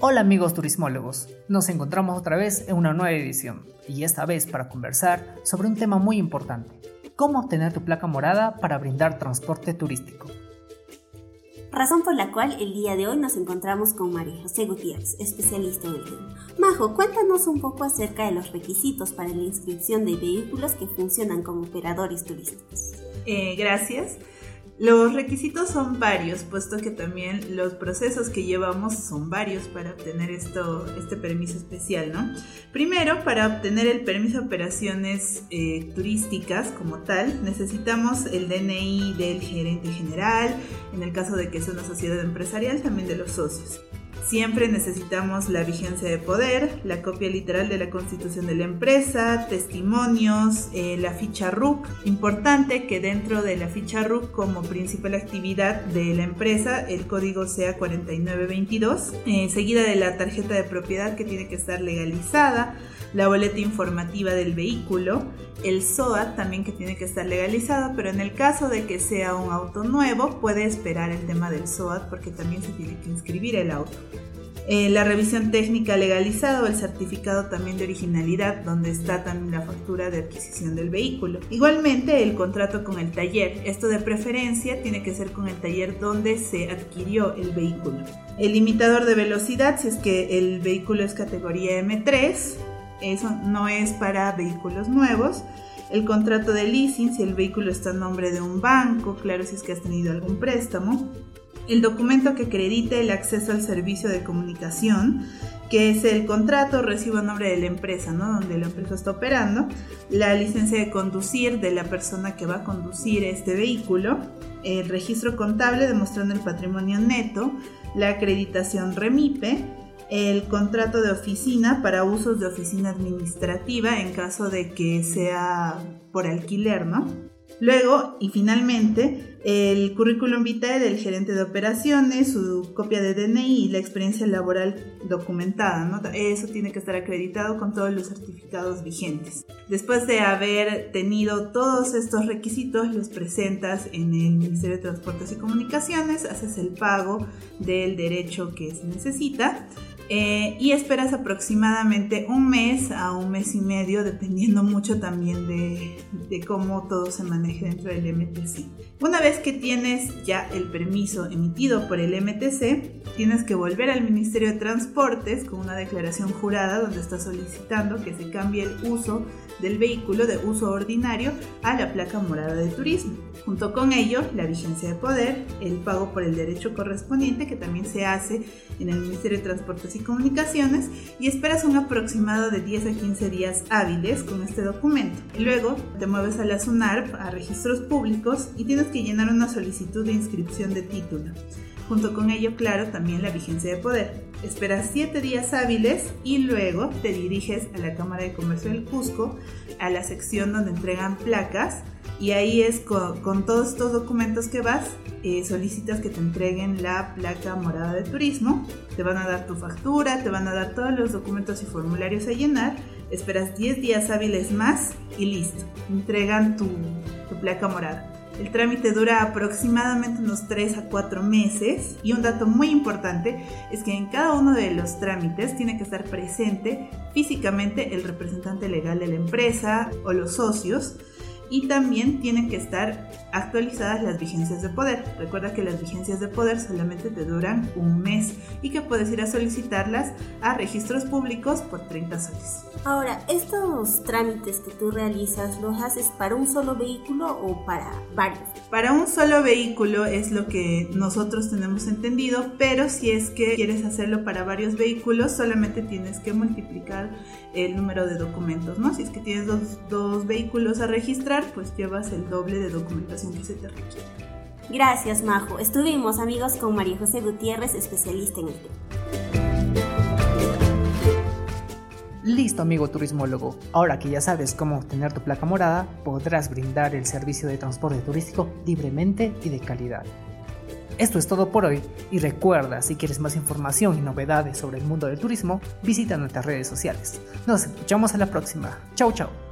Hola amigos turismólogos, nos encontramos otra vez en una nueva edición y esta vez para conversar sobre un tema muy importante, cómo obtener tu placa morada para brindar transporte turístico. Razón por la cual el día de hoy nos encontramos con María José Gutiérrez, especialista en el tema. Majo, cuéntanos un poco acerca de los requisitos para la inscripción de vehículos que funcionan como operadores turísticos. Eh, gracias. Los requisitos son varios, puesto que también los procesos que llevamos son varios para obtener esto, este permiso especial, ¿no? Primero, para obtener el permiso de operaciones eh, turísticas como tal, necesitamos el DNI del gerente general, en el caso de que sea una sociedad empresarial, también de los socios. Siempre necesitamos la vigencia de poder, la copia literal de la constitución de la empresa, testimonios, eh, la ficha RUC. Importante que dentro de la ficha RUC como principal actividad de la empresa el código sea 4922, eh, seguida de la tarjeta de propiedad que tiene que estar legalizada, la boleta informativa del vehículo, el SOAT también que tiene que estar legalizado, pero en el caso de que sea un auto nuevo puede esperar el tema del SOAT porque también se tiene que inscribir el auto. Eh, la revisión técnica legalizada o el certificado también de originalidad, donde está también la factura de adquisición del vehículo. Igualmente, el contrato con el taller. Esto de preferencia tiene que ser con el taller donde se adquirió el vehículo. El limitador de velocidad, si es que el vehículo es categoría M3, eso no es para vehículos nuevos el contrato de leasing si el vehículo está en nombre de un banco, claro si es que has tenido algún préstamo, el documento que acredite el acceso al servicio de comunicación, que es el contrato recibo a nombre de la empresa, ¿no? Donde la empresa está operando, la licencia de conducir de la persona que va a conducir este vehículo, el registro contable demostrando el patrimonio neto, la acreditación REMIPE, el contrato de oficina para usos de oficina administrativa en caso de que sea por alquiler, ¿no? Luego, y finalmente, el currículum vitae del gerente de operaciones, su copia de DNI y la experiencia laboral documentada. ¿no? Eso tiene que estar acreditado con todos los certificados vigentes. Después de haber tenido todos estos requisitos, los presentas en el Ministerio de Transportes y Comunicaciones, haces el pago del derecho que se necesita eh, y esperas aproximadamente un mes a un mes y medio, dependiendo mucho también de, de, cómo todo se maneje dentro del MTC. Una vez que tienes ya el permiso emitido por el MTC, tienes que volver al Ministerio de Transportes con una declaración jurada donde está solicitando que se cambie el uso del vehículo de uso ordinario a la placa morada de turismo. Junto con ello, la vigencia de poder, el pago por el derecho correspondiente que también se hace en el Ministerio de Transportes y Comunicaciones y esperas un aproximado de 10 a 15 días hábiles con este documento. Luego te mueves a la SUNARP, a registros públicos y tienes que llenar una solicitud de inscripción de título. Junto con ello, claro, también la vigencia de poder. Esperas 7 días hábiles y luego te diriges a la Cámara de Comercio del Cusco, a la sección donde entregan placas y ahí es con, todos estos documentos que vas, eh, solicitas que te entreguen la placa morada de turismo, te van a dar tu factura, te van a dar todos los documentos y formularios a llenar, esperas 10 días hábiles más y listo, entregan tu placa morada. El trámite dura aproximadamente unos 3 a 4 meses y un dato muy importante es que en cada uno de los trámites tiene que estar presente físicamente el representante legal de la empresa o los socios y también tienen que estar actualizadas las vigencias de poder. Recuerda que las vigencias de poder solamente te duran un mes y que puedes ir a solicitarlas a registros públicos por 30 soles. Ahora, ¿estos trámites que tú realizas los haces para un solo vehículo o para varios? Para un solo vehículo es lo que nosotros tenemos entendido, pero si es que quieres hacerlo para varios vehículos, solamente tienes que multiplicar el número de documentos, ¿no? Si es que tienes dos, dos vehículos a registrar, pues llevas el doble de documentación que se te requiere. Gracias, Majo. Estuvimos amigos con María José Gutiérrez, especialista en el tema. Listo, amigo turismólogo. Ahora que ya sabes cómo obtener tu placa morada, podrás brindar el servicio de transporte turístico libremente y de calidad. Esto es todo por hoy y recuerda, si quieres más información y novedades sobre el mundo del turismo, visita nuestras redes sociales. Nos escuchamos a la próxima. Chau chau.